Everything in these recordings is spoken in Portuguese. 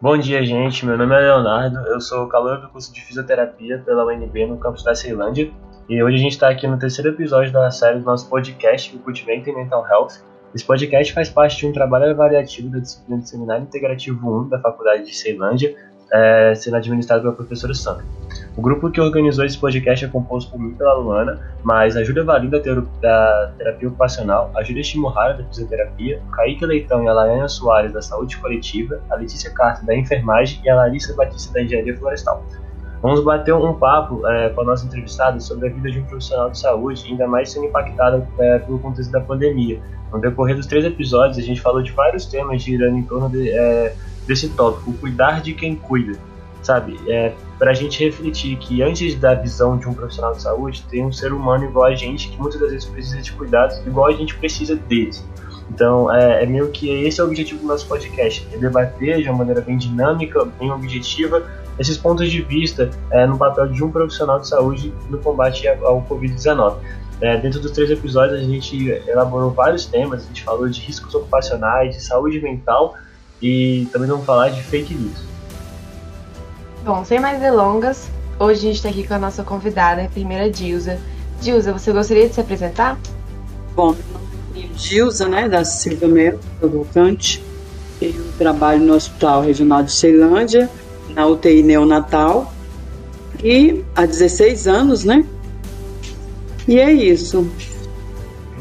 Bom dia, gente. Meu nome é Leonardo. Eu sou calor do curso de fisioterapia pela UNB no campus da Ceilândia. E hoje a gente está aqui no terceiro episódio da série do nosso podcast, o Cultivate Mental Health. Esse podcast faz parte de um trabalho avaliativo da disciplina de Seminário Integrativo 1 da Faculdade de Ceilândia, é, sendo administrado pela professora Sandra. O grupo que organizou esse podcast é composto por mim pela Luana, mas a Júlia Valim da, da terapia ocupacional, a Júlia Shimohara da fisioterapia, o Kaique Leitão e a Laiana Soares da saúde coletiva, a Letícia Carter da enfermagem e a Larissa Batista da engenharia florestal. Vamos bater um papo é, com a nossa entrevistada sobre a vida de um profissional de saúde, ainda mais sendo impactada é, pelo contexto da pandemia. No decorrer dos três episódios, a gente falou de vários temas girando em torno de, é, desse tópico, cuidar de quem cuida, sabe? É, para a gente refletir que antes da visão de um profissional de saúde, tem um ser humano igual a gente, que muitas das vezes precisa de cuidados igual a gente precisa deles. Então, é, é meio que esse é o objetivo do nosso podcast, é debater de uma maneira bem dinâmica, bem objetiva, esses pontos de vista é, no papel de um profissional de saúde no combate ao Covid-19. É, dentro dos três episódios, a gente elaborou vários temas, a gente falou de riscos ocupacionais, de saúde mental e também vamos falar de fake news. Bom, sem mais delongas, hoje a gente está aqui com a nossa convidada, a enfermeira Dilza. Dilza, você gostaria de se apresentar? Bom, meu nome é Dilza, né, da Silva Melo, provocante. Eu trabalho no Hospital Regional de Ceilândia, na UTI neonatal. E há 16 anos, né? E é isso.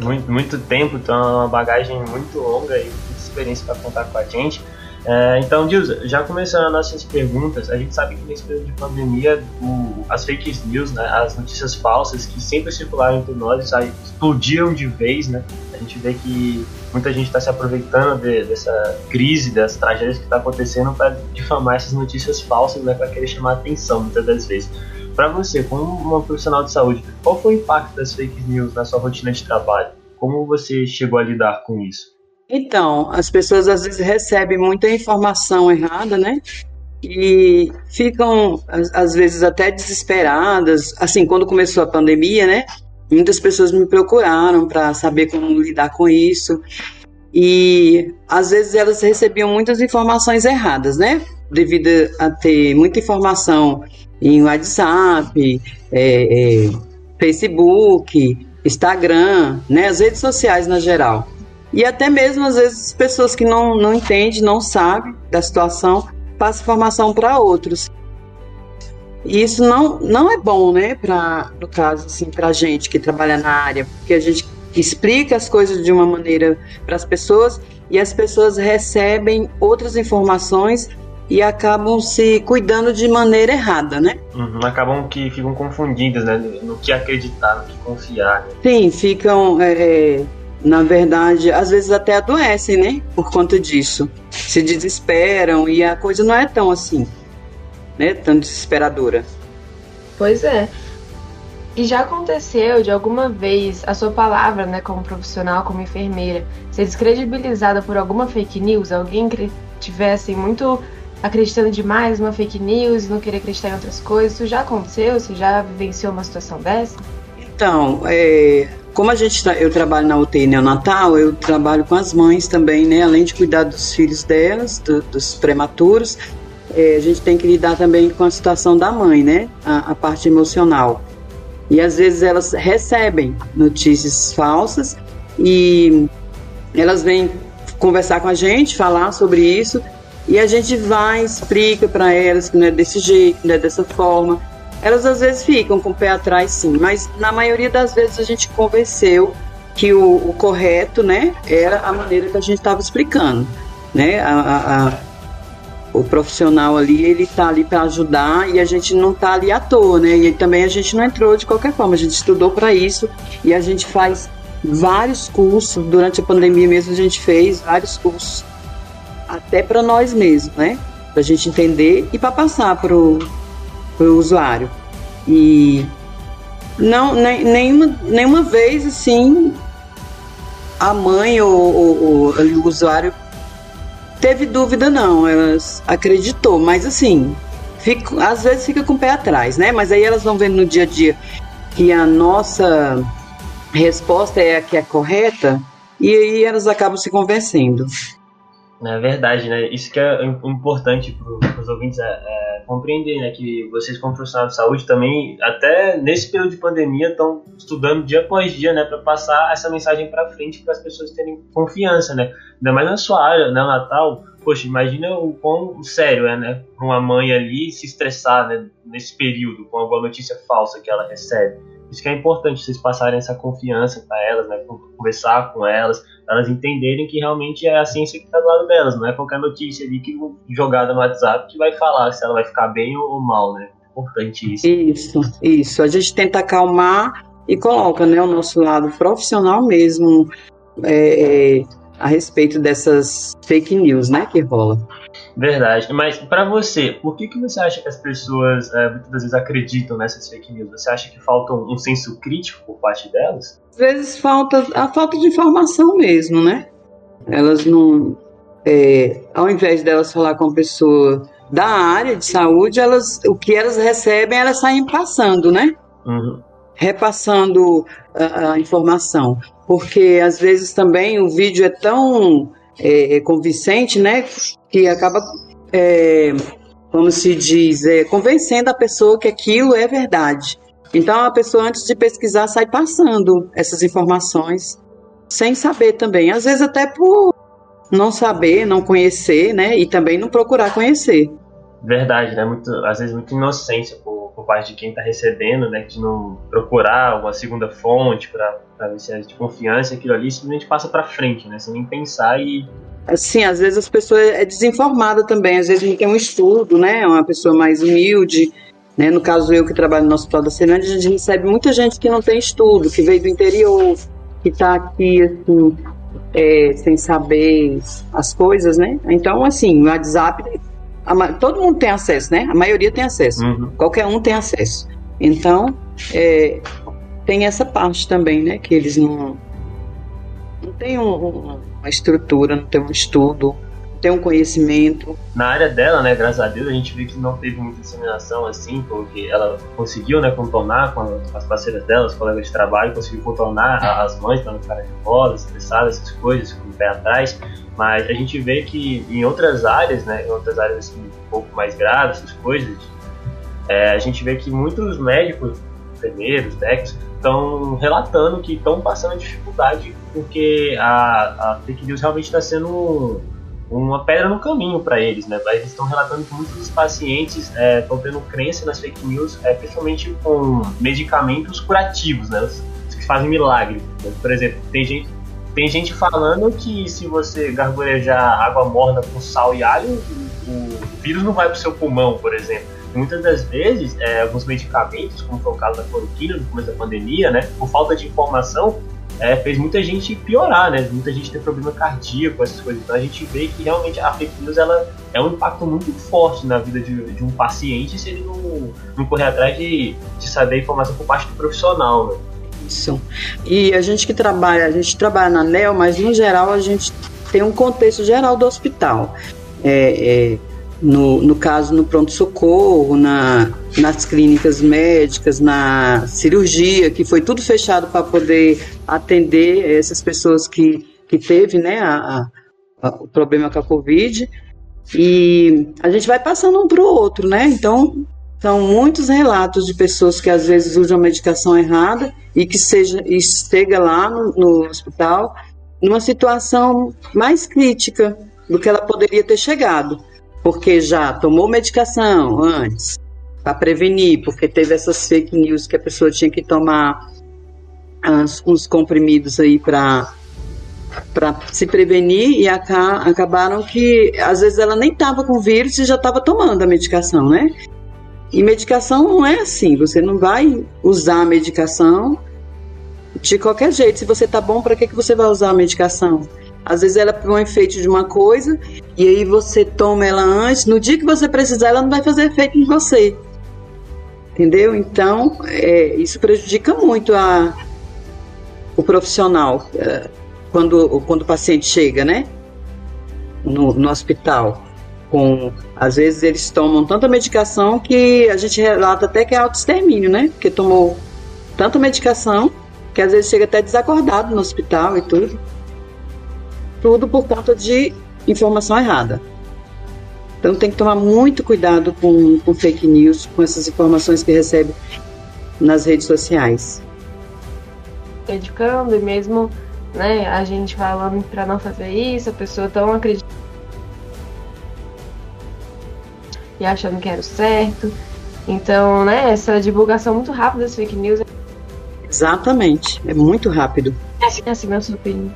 Muito, muito tempo, então é uma bagagem muito longa e muita experiência para contar com a gente. É, então, Dilza, já começando as nossas perguntas, a gente sabe que nesse período de pandemia, o, as fake news, né, as notícias falsas que sempre circularam entre nós, explodiram de vez, né? A gente vê que muita gente está se aproveitando de, dessa crise, das tragédias que está acontecendo para difamar essas notícias falsas, né, para querer chamar atenção muitas das vezes. Para você, como uma profissional de saúde, qual foi o impacto das fake news na sua rotina de trabalho? Como você chegou a lidar com isso? Então, as pessoas às vezes recebem muita informação errada, né? E ficam, às vezes, até desesperadas. Assim, quando começou a pandemia, né? Muitas pessoas me procuraram para saber como lidar com isso. E às vezes elas recebiam muitas informações erradas, né? Devido a ter muita informação em WhatsApp, é, é, Facebook, Instagram, né? As redes sociais na geral. E até mesmo, às vezes, pessoas que não, não entendem, não sabem da situação, passam informação para outros. E isso não, não é bom, né, pra, no caso, assim, para a gente que trabalha na área, porque a gente explica as coisas de uma maneira para as pessoas e as pessoas recebem outras informações e acabam se cuidando de maneira errada, né? Uhum, acabam que ficam confundidas, né? No que acreditar, no que confiar. Né? Sim, ficam é, na verdade, às vezes até adoecem, né? Por conta disso. Se desesperam e a coisa não é tão assim, né? Tão desesperadora. Pois é. E já aconteceu de alguma vez a sua palavra, né, como profissional, como enfermeira, ser descredibilizada por alguma fake news? Alguém que tivesse muito acreditando demais numa fake news e não querer acreditar em outras coisas? Isso já aconteceu? Você já vivenciou uma situação dessa? Então, é, como a gente tá, eu trabalho na UTI neonatal, eu trabalho com as mães também, né? Além de cuidar dos filhos delas, do, dos prematuros, é, a gente tem que lidar também com a situação da mãe, né? A, a, parte emocional. E às vezes elas recebem notícias falsas e elas vêm conversar com a gente, falar sobre isso, e a gente vai, explica para elas que não é desse jeito, não é dessa forma elas às vezes ficam com o pé atrás, sim, mas na maioria das vezes a gente convenceu que o, o correto, né, era a maneira que a gente estava explicando, né, a, a, a, o profissional ali, ele está ali para ajudar e a gente não está ali à toa, né, e também a gente não entrou de qualquer forma, a gente estudou para isso e a gente faz vários cursos, durante a pandemia mesmo a gente fez vários cursos, até para nós mesmos, né, para a gente entender e para passar para o para o usuário. E não, nem, nenhuma, nenhuma vez assim a mãe ou, ou, ou, o usuário teve dúvida não, elas acreditou, mas assim, fica, às vezes fica com o pé atrás, né? Mas aí elas vão vendo no dia a dia que a nossa resposta é a que é correta e aí elas acabam se convencendo. É verdade, né? Isso que é importante para os ouvintes é, é, compreender, né? Que vocês, como profissionais de saúde, também, até nesse período de pandemia, estão estudando dia após dia, né? Para passar essa mensagem para frente para as pessoas terem confiança, né? Ainda mais na sua área, né? Natal, poxa, imagina o quão sério é, né? Uma mãe ali se estressar, né? Nesse período, com alguma notícia falsa que ela recebe. Isso que é importante vocês passarem essa confiança para elas, né? Conversar com elas, elas entenderem que realmente é a ciência que está do lado delas, não é qualquer notícia ali que jogada no WhatsApp que vai falar se ela vai ficar bem ou mal, né? Importante isso. Isso, isso. A gente tenta acalmar e coloca, né, o nosso lado profissional mesmo é, é a respeito dessas fake news, né, que rola. Verdade. Mas para você, por que, que você acha que as pessoas é, muitas vezes acreditam nessas fake news? Você acha que falta um senso crítico por parte delas? Às vezes falta a falta de informação mesmo, né? Elas não. É, ao invés delas falar com a pessoa da área de saúde, elas, o que elas recebem, elas saem passando, né? Uhum. Repassando a, a informação. Porque às vezes também o vídeo é tão é, convincente, né? Que acaba, é, como se diz, é, convencendo a pessoa que aquilo é verdade. Então a pessoa antes de pesquisar sai passando essas informações sem saber também, às vezes até por não saber, não conhecer, né? E também não procurar conhecer. Verdade, né? Muito, às vezes muita inocência por, por parte de quem está recebendo, né? De não procurar uma segunda fonte para ver se é de confiança aquilo ali, simplesmente passa para frente, né? Sem nem pensar e Assim, às vezes as pessoas é desinformada também, às vezes não tem um estudo, né? Uma pessoa mais humilde, né? No caso eu que trabalho no Hospital da Ceilândia, a gente recebe muita gente que não tem estudo, que veio do interior, que está aqui assim, é, sem saber as coisas, né? Então, assim, o WhatsApp a, todo mundo tem acesso, né? A maioria tem acesso. Uhum. Qualquer um tem acesso. Então, é, tem essa parte também, né? Que eles não, não têm um, um, uma estrutura, não tem um estudo, tem um conhecimento. Na área dela, né? Graças a Deus, a gente vê que não teve muita disseminação assim, porque ela conseguiu, né? Contornar com as parceiras dela, os colegas de trabalho, conseguiu contornar as mães para não ficarem nervosas, estressadas, essas coisas, com o pé atrás. Mas a gente vê que em outras áreas, né, em outras áreas assim, um pouco mais graves, essas coisas, é, a gente vê que muitos médicos, enfermeiros, técnicos, estão relatando que estão passando dificuldade porque a, a fake news realmente está sendo uma pedra no caminho para eles, né? Eles estão relatando que muitos dos pacientes estão é, tendo crença nas fake news, é, principalmente com medicamentos curativos, né? Que fazem milagre. Por exemplo, tem gente tem gente falando que se você gargurejar água morna com sal e alho, o, vírus não vai para o seu pulmão, por exemplo. Muitas das vezes, é, alguns medicamentos, como foi o caso da cloroquina no começo da pandemia, né, por falta de informação, é, fez muita gente piorar, né? Muita gente ter problema cardíaco, essas coisas. Então a gente vê que realmente a fake news ela é um impacto muito forte na vida de, de um paciente se ele não, não correr atrás de, de saber informação por parte do profissional, né? Isso. E a gente que trabalha, a gente trabalha na NEL, mas no geral a gente tem um contexto geral do hospital. É, é, no, no caso, no pronto-socorro, na, nas clínicas médicas, na cirurgia, que foi tudo fechado para poder atender essas pessoas que, que teve né, a, a, o problema com a Covid. E a gente vai passando um para o outro, né? Então, são muitos relatos de pessoas que às vezes usam a medicação errada e que seja, e chega lá no, no hospital numa situação mais crítica do que ela poderia ter chegado, porque já tomou medicação antes para prevenir, porque teve essas fake news que a pessoa tinha que tomar as, uns comprimidos aí para para se prevenir e aca acabaram que às vezes ela nem estava com vírus e já estava tomando a medicação, né? E medicação não é assim, você não vai usar a medicação de qualquer jeito. Se você tá bom, para que, que você vai usar a medicação? Às vezes ela é um efeito de uma coisa e aí você toma ela antes. No dia que você precisar, ela não vai fazer efeito em você. Entendeu? Então, é, isso prejudica muito a, o profissional é, quando, quando o paciente chega, né? No, no hospital com às vezes eles tomam tanta medicação que a gente relata até que é autoextermínio, né? Porque tomou tanta medicação que às vezes chega até desacordado no hospital e tudo. Tudo por conta de informação errada. Então tem que tomar muito cuidado com, com fake news, com essas informações que recebe nas redes sociais. Educando e mesmo né, a gente falando para não fazer isso, a pessoa tão acreditando e achando que era o certo. Então, né, essa divulgação muito rápida das fake news. Exatamente, é muito rápido. Assim, assim na, sua opinião,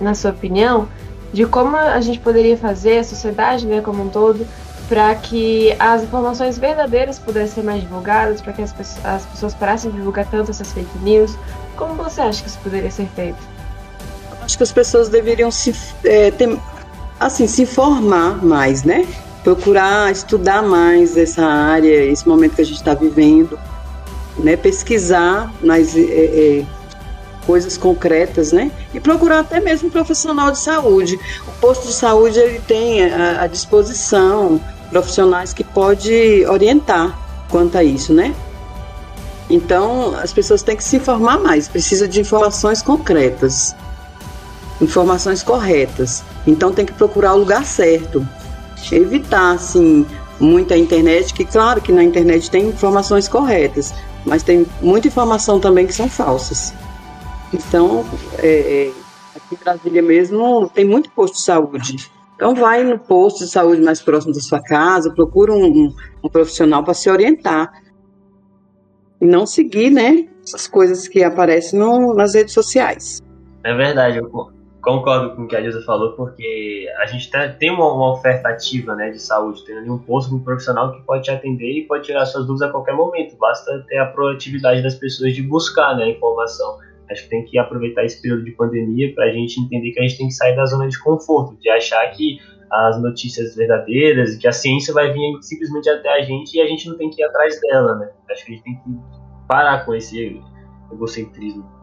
na sua opinião, de como a gente poderia fazer, a sociedade né, como um todo, para que as informações verdadeiras pudessem ser mais divulgadas, para que as pessoas, as pessoas parassem de divulgar tanto essas fake news. Como você acha que isso poderia ser feito? Acho que as pessoas deveriam se, é, ter, assim, se informar mais, né? procurar estudar mais essa área, esse momento que a gente está vivendo, né? pesquisar nas é, é, coisas concretas, né? E procurar até mesmo um profissional de saúde. O posto de saúde ele tem à disposição profissionais que pode orientar quanto a isso, né? Então, as pessoas têm que se informar mais, precisa de informações concretas, informações corretas. Então, tem que procurar o lugar certo evitar assim muita internet, que claro que na internet tem informações corretas, mas tem muita informação também que são falsas. Então, é, é, aqui em Brasília mesmo tem muito posto de saúde. Então vai no posto de saúde mais próximo da sua casa, procura um, um, profissional para se orientar. E não seguir, né, as coisas que aparecem no, nas redes sociais. É verdade, eu concordo com o que a Dilsa falou, porque a gente tem uma, uma, oferta ativa né, de saúde, tem ali um posto um profissional que pode te atender e pode tirar suas dúvidas a qualquer momento. Basta ter a proatividade das pessoas de buscar né, a informação. Acho que tem que aproveitar esse período de pandemia para a gente entender que a gente tem que sair da zona de conforto, de achar que as notícias verdadeiras e que a ciência vai vir simplesmente até a gente e a gente não tem que ir atrás dela, né? Acho que a gente tem que parar com esse egocentrismo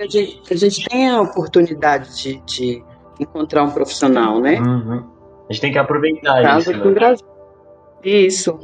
a gente, a gente tem a oportunidade de, de encontrar um profissional, né? Uhum. A gente tem que aproveitar isso. Né? Isso.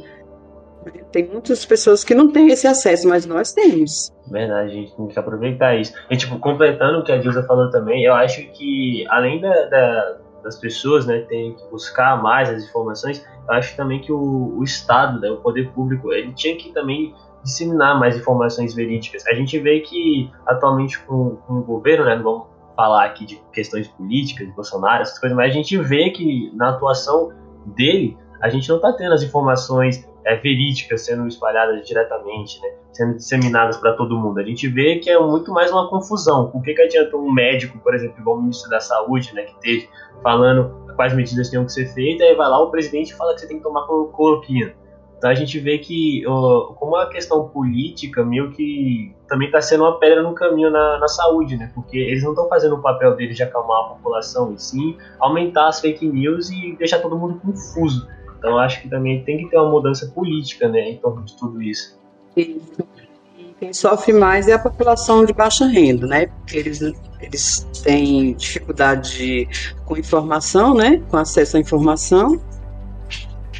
Tem muitas pessoas que não têm esse acesso, mas nós temos. Verdade, a gente tem que aproveitar isso. E, tipo, completando o que a Dilsa falou também, eu acho que, além da, da, das pessoas, né, terem que buscar mais as informações, eu acho também que o, o Estado, né, o poder público, ele tinha que também disseminar mais informações verídicas. A gente vê que atualmente com, com o governo, né, não vamos falar aqui de questões políticas, de Bolsonaro, essas coisas, mas a gente vê que na atuação dele, a gente não está tendo as informações é, verídicas sendo espalhadas diretamente, né, sendo disseminadas para todo mundo. A gente vê que é muito mais uma confusão. O que, que adianta um médico, por exemplo, igual o ministro da Saúde, né, que teve falando quais medidas tinham que ser feitas, aí vai lá o presidente fala que você tem que tomar cloroquina. Então a gente vê que, como a questão política, meio que também está sendo uma pedra no caminho na, na saúde, né? Porque eles não estão fazendo o papel deles de acalmar a população, e sim aumentar as fake news e deixar todo mundo confuso. Então acho que também tem que ter uma mudança política, né, em torno de tudo isso. Isso. E quem sofre mais é a população de baixa renda, né? Porque eles, eles têm dificuldade com informação, né? Com acesso à informação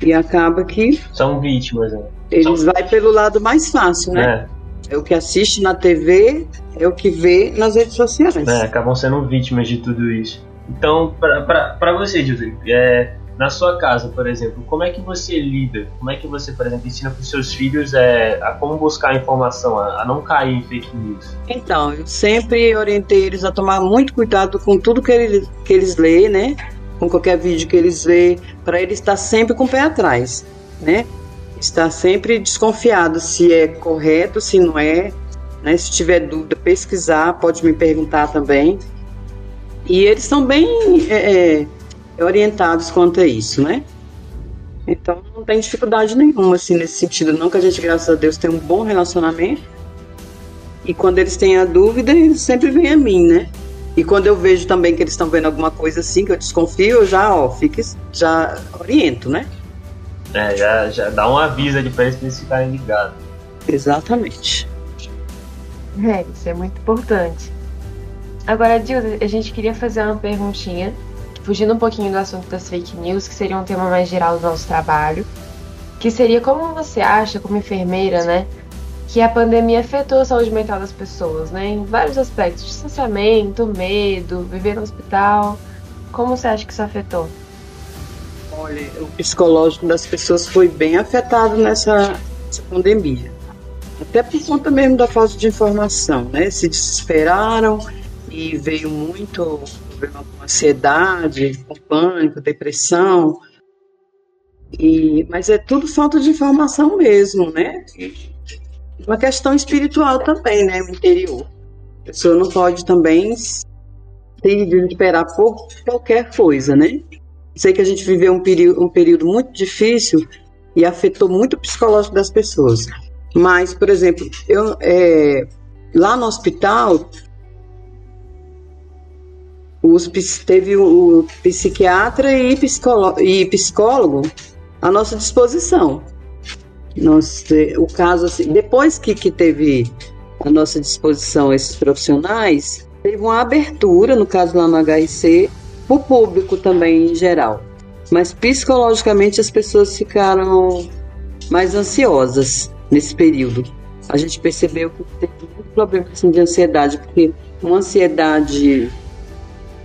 e acaba que. São vítimas, né? Eles São... vai pelo lado mais fácil, né? É. é. o que assiste na TV, é o que vê nas redes sociais. É, acabam sendo vítimas de tudo isso. Então, para você, José, é, na sua casa, por exemplo, como é que você lida? Como é que você, por exemplo, ensina para os seus filhos é, a como buscar informação, a, a, não cair em fake news? Então, eu sempre orientei eles a tomar muito cuidado com tudo que eles, que eles lêem, né? com qualquer vídeo que eles vê, para ele estar sempre com o pé atrás, né? Estar sempre desconfiado se é correto, se não é, né? Se tiver dúvida, pesquisar, pode me perguntar também. E eles são bem é, é, orientados quanto a isso, né? Então não tem dificuldade nenhuma assim nesse sentido, não que a gente, graças a Deus, tem um bom relacionamento. E quando eles têm a dúvida, eles sempre vêm a mim, né? E quando eu vejo também que eles estão vendo alguma coisa assim, que eu desconfio, eu já, ó, fique, já oriento, né? É, já, já dá um aviso ali para eles ficarem ligados. Exatamente. É, isso é muito importante. Agora, Dilda, a gente queria fazer uma perguntinha, fugindo um pouquinho do assunto das fake news, que seria um tema mais geral do nosso trabalho, que seria como você acha, como enfermeira, né, que a pandemia afetou a saúde mental das pessoas, né? Em vários aspectos, distanciamento, medo, viver no hospital. Como você acha que isso afetou? Olha, o psicológico das pessoas foi bem afetado nessa, nessa pandemia. Até por conta mesmo da falta de informação, né? Se desesperaram e veio muito problema com ansiedade, com pânico, depressão. E, mas é tudo falta de informação mesmo, né? Uma questão espiritual também, né? No interior. A pessoa não pode também se desesperar por qualquer coisa, né? Sei que a gente viveu um período, um período muito difícil e afetou muito o psicológico das pessoas. Mas, por exemplo, eu, é, lá no hospital, os, teve o psiquiatra e psicólogo, e psicólogo à nossa disposição. Nós, o caso, assim, depois que, que teve à nossa disposição esses profissionais, teve uma abertura, no caso lá no HRC, para o público também em geral. Mas psicologicamente as pessoas ficaram mais ansiosas nesse período. A gente percebeu que teve muito problema assim, de ansiedade, porque uma ansiedade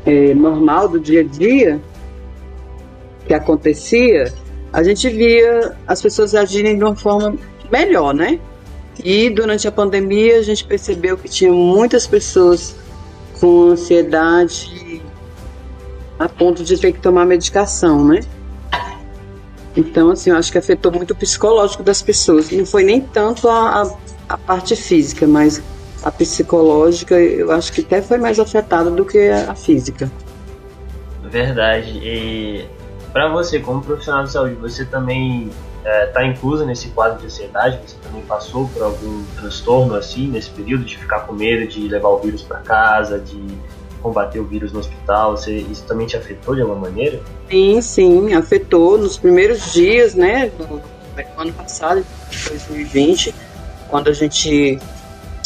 é, normal do dia a dia que acontecia, a gente via as pessoas agirem de uma forma melhor, né? E durante a pandemia a gente percebeu que tinha muitas pessoas com ansiedade a ponto de ter que tomar medicação, né? Então, assim, eu acho que afetou muito o psicológico das pessoas. Não foi nem tanto a, a, a parte física, mas a psicológica eu acho que até foi mais afetada do que a física. Verdade. E para você, como profissional de saúde, você também está é, inclusa nesse quadro de ansiedade? Você também passou por algum transtorno assim nesse período de ficar com medo de levar o vírus para casa, de combater o vírus no hospital, você, isso também te afetou de alguma maneira? Sim, sim, afetou nos primeiros dias, né, do, ano passado, 2020, quando a gente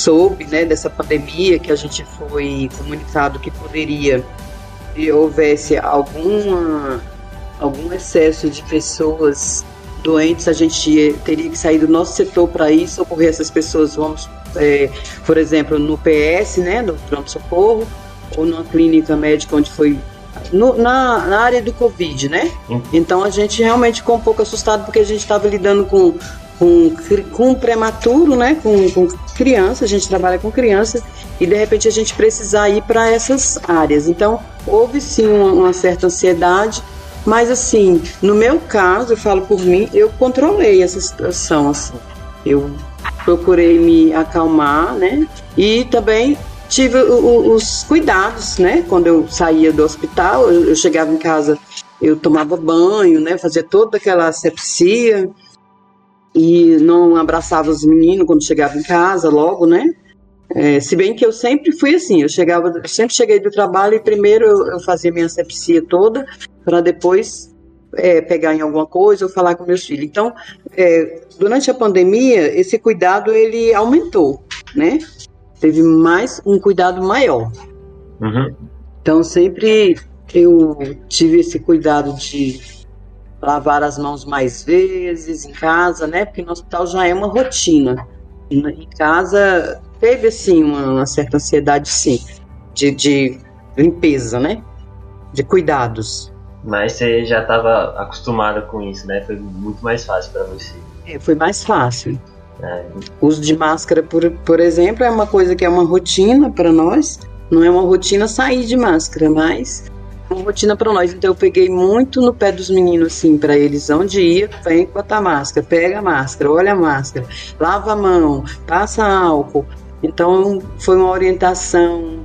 soube, né, dessa pandemia, que a gente foi comunicado que poderia, se houvesse alguma, algum excesso de pessoas doentes, a gente teria que sair do nosso setor para ir socorrer essas pessoas, vamos, é, por exemplo, no PS, né, no pronto-socorro, ou numa clínica médica onde foi no, na, na, área do Covid, né? Então a gente realmente ficou um pouco assustado porque a gente estava lidando com, com, com prematuro, né? Com, com criança, a gente trabalha com criança e de repente a gente precisar ir para essas áreas. Então houve sim uma, uma, certa ansiedade, mas assim, no meu caso, eu falo por mim, eu controlei essa situação. Assim. Eu procurei me acalmar, né? E também tive os cuidados, né? Quando eu saía do hospital, eu, eu, chegava em casa, eu tomava banho, né? Fazia toda aquela asepsia e não abraçava os meninos quando chegava em casa, logo, né? É, se bem que eu sempre fui assim, eu chegava, eu sempre cheguei do trabalho e primeiro eu, eu fazia minha asepsia toda para depois é, pegar em alguma coisa ou falar com meus filhos. Então, é, durante a pandemia, esse cuidado ele aumentou, né? teve mais um cuidado maior. Uhum. Então sempre eu tive esse cuidado de lavar as mãos mais vezes em casa, né? Porque no hospital já é uma rotina. Em casa teve assim uma, uma certa ansiedade, sim, de, de limpeza, né? De cuidados. Mas você já estava acostumada com isso, né? Foi muito mais fácil para você. É, foi mais fácil. É. O uso de máscara, por, por exemplo, é uma coisa que é uma rotina para nós. Não é uma rotina sair de máscara, mas uma rotina para nós. Então eu peguei muito no pé dos meninos, assim, para eles onde ir, vem botar máscara, pega a máscara, olha a máscara, lava a mão, passa álcool. Então foi uma orientação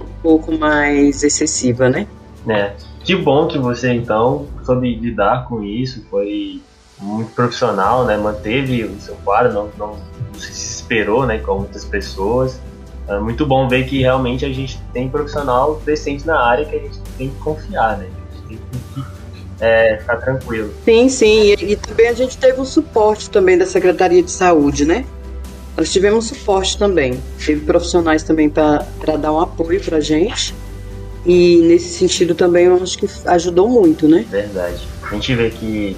um pouco mais excessiva, né? É. Que bom que você então soube lidar com isso, foi muito profissional, né? Manteve o seu quadro, não, não, não se desesperou, né? Com muitas pessoas. É muito bom ver que realmente a gente tem profissional decente na área que a gente tem que confiar, né? A gente tem que é, ficar tranquilo. Sim, sim. E, e também a gente teve o suporte também da Secretaria de Saúde, né? Nós tivemos suporte também. Teve profissionais também para dar um apoio para a gente. E nesse sentido também eu acho que ajudou muito, né? Verdade. A gente vê que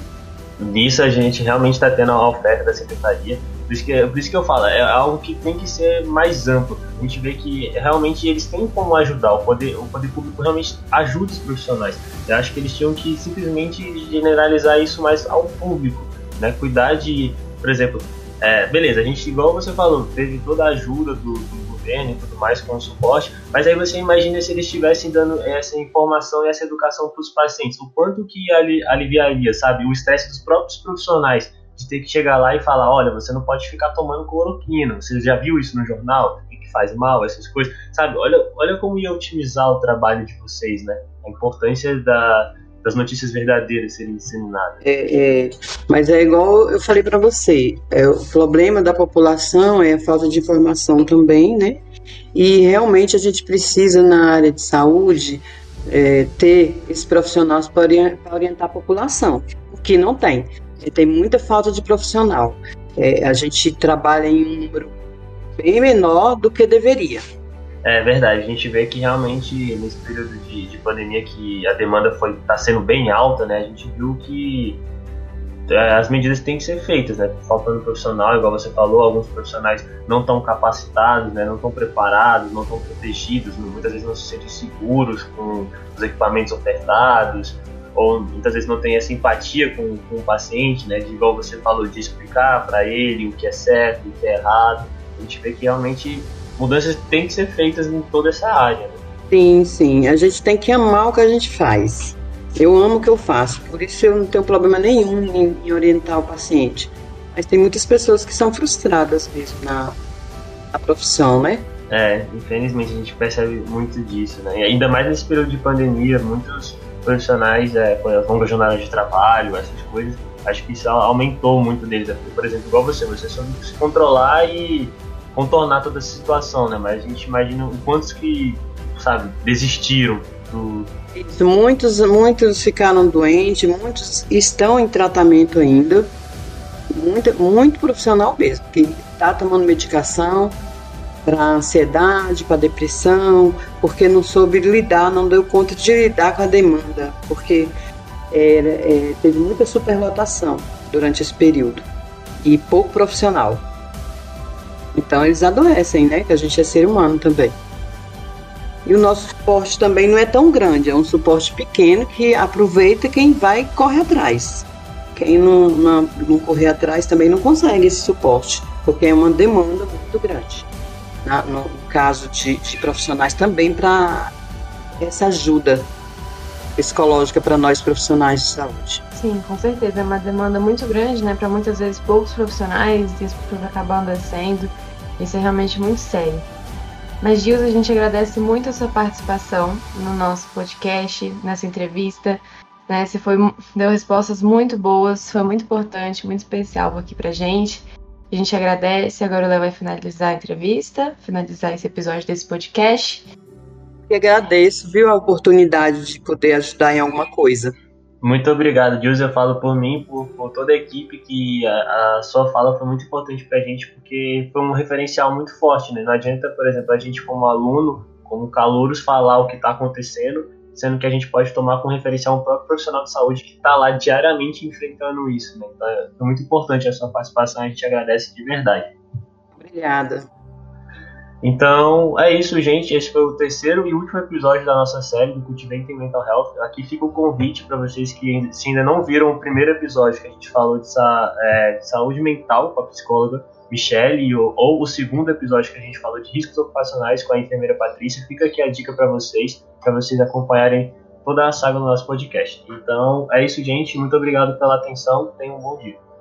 nisso a gente realmente está tendo a oferta da secretaria, Por isso, que, por isso que eu falo, é algo que tem que ser mais amplo. A gente vê que realmente eles têm como ajudar, o poder, o poder público realmente ajuda os profissionais. Eu acho que eles tinham que simplesmente generalizar isso mais ao público, né? Cuidar de, por exemplo, é, beleza, a gente, igual você falou, teve toda a ajuda do, do governo e tudo mais com o suporte, mas aí você imagina se eles estivessem dando essa informação e essa educação para os pacientes, o quanto que aliviaria, sabe, o estresse dos próprios profissionais de ter que chegar lá e falar, olha, você não pode ficar tomando cloroquina, você já viu isso no jornal, o que faz mal, essas coisas, sabe? Olha, olha como ia otimizar o trabalho de vocês, né? A importância da, das notícias verdadeiras serem disseminadas. É, é, mas é igual eu falei para você, é, o problema da população é a falta de informação também, né? E realmente a gente precisa na área de saúde é, ter esses profissionais para orientar, a população, que não tem tem muita falta de profissional. É, a gente trabalha em um número bem menor do que deveria. É verdade, a gente vê que realmente nesse período de, de pandemia que a demanda foi está sendo bem alta, né? A gente viu que é, as medidas têm que ser feitas, né? Faltando profissional, igual você falou, alguns profissionais não estão capacitados, né? Não estão preparados, não estão protegidos, muitas vezes não se sentem seguros com os equipamentos ofertados ou muitas vezes não tem essa empatia com, com o paciente, né? De igual você falou, de explicar para ele o que é certo, o que é errado. A gente vê que realmente mudanças têm que ser feitas em toda essa área. Né? Sim, sim. A gente tem que amar o que a gente faz. Eu amo o que eu faço, por isso eu não tenho problema nenhum em, em orientar o paciente. Mas tem muitas pessoas que são frustradas mesmo na, na profissão, né? É, infelizmente a gente percebe muito disso, né? E ainda mais nesse período de pandemia, muitos profissionais é, com as longas jornadas de trabalho, essas coisas, acho que isso aumentou muito deles. Né? Por exemplo, igual você, você soube se controlar e contornar toda essa situação, né? Mas a gente imagina o quantos que, sabe, desistiram do... Isso, muitos, muitos ficaram doentes, muitos estão em tratamento ainda. Muito, muito profissional mesmo, que está tomando medicação, para ansiedade, para depressão, porque não soube lidar, não deu conta de lidar com a demanda, porque é, é, teve muita superlotação durante esse período e pouco profissional. Então eles adoecem, né? Que a gente é ser humano também. E o nosso suporte também não é tão grande, é um suporte pequeno que aproveita quem vai corre atrás. Quem não, não, não correr atrás também não consegue esse suporte, porque é uma demanda muito grande na, no caso de, de profissionais, também para essa ajuda psicológica para nós profissionais de saúde. Sim, com certeza. É uma demanda muito grande, né? Para muitas vezes poucos profissionais e as pessoas acabam adoecendo. Isso é realmente muito sério. Mas, Gilson, a gente agradece muito a sua participação no nosso podcast, nessa entrevista. Né? Você foi, deu respostas muito boas, foi muito importante, muito especial aqui pra gente. A gente agradece. Agora o Léo vai finalizar a entrevista, finalizar esse episódio desse podcast. E agradeço, viu, a oportunidade de poder ajudar em alguma coisa. Muito obrigado, Jus. Eu falo por mim, por, por toda a equipe, que a, a, sua fala foi muito importante para a gente, porque foi um referencial muito forte. Né? Não adianta, por exemplo, a gente, como aluno, como calouros, falar o que está acontecendo sendo que a gente pode tomar como referencial um próprio profissional de saúde que está lá diariamente enfrentando isso. Né? Então é muito importante a sua participação, a gente agradece de verdade. Obrigada. Então é isso, gente. Esse foi o terceiro e último episódio da nossa série do Cultivating Mental Health. Aqui fica o convite para vocês que se ainda não viram o primeiro episódio que a gente falou de, é, de saúde mental com a psicóloga Michelle ou, ou, o segundo episódio que a gente falou de riscos ocupacionais com a enfermeira Patrícia. Fica aqui a dica para vocês, para vocês acompanharem toda a saga do nosso podcast. Então é isso, gente. Muito obrigado pela atenção. Tenham um bom dia.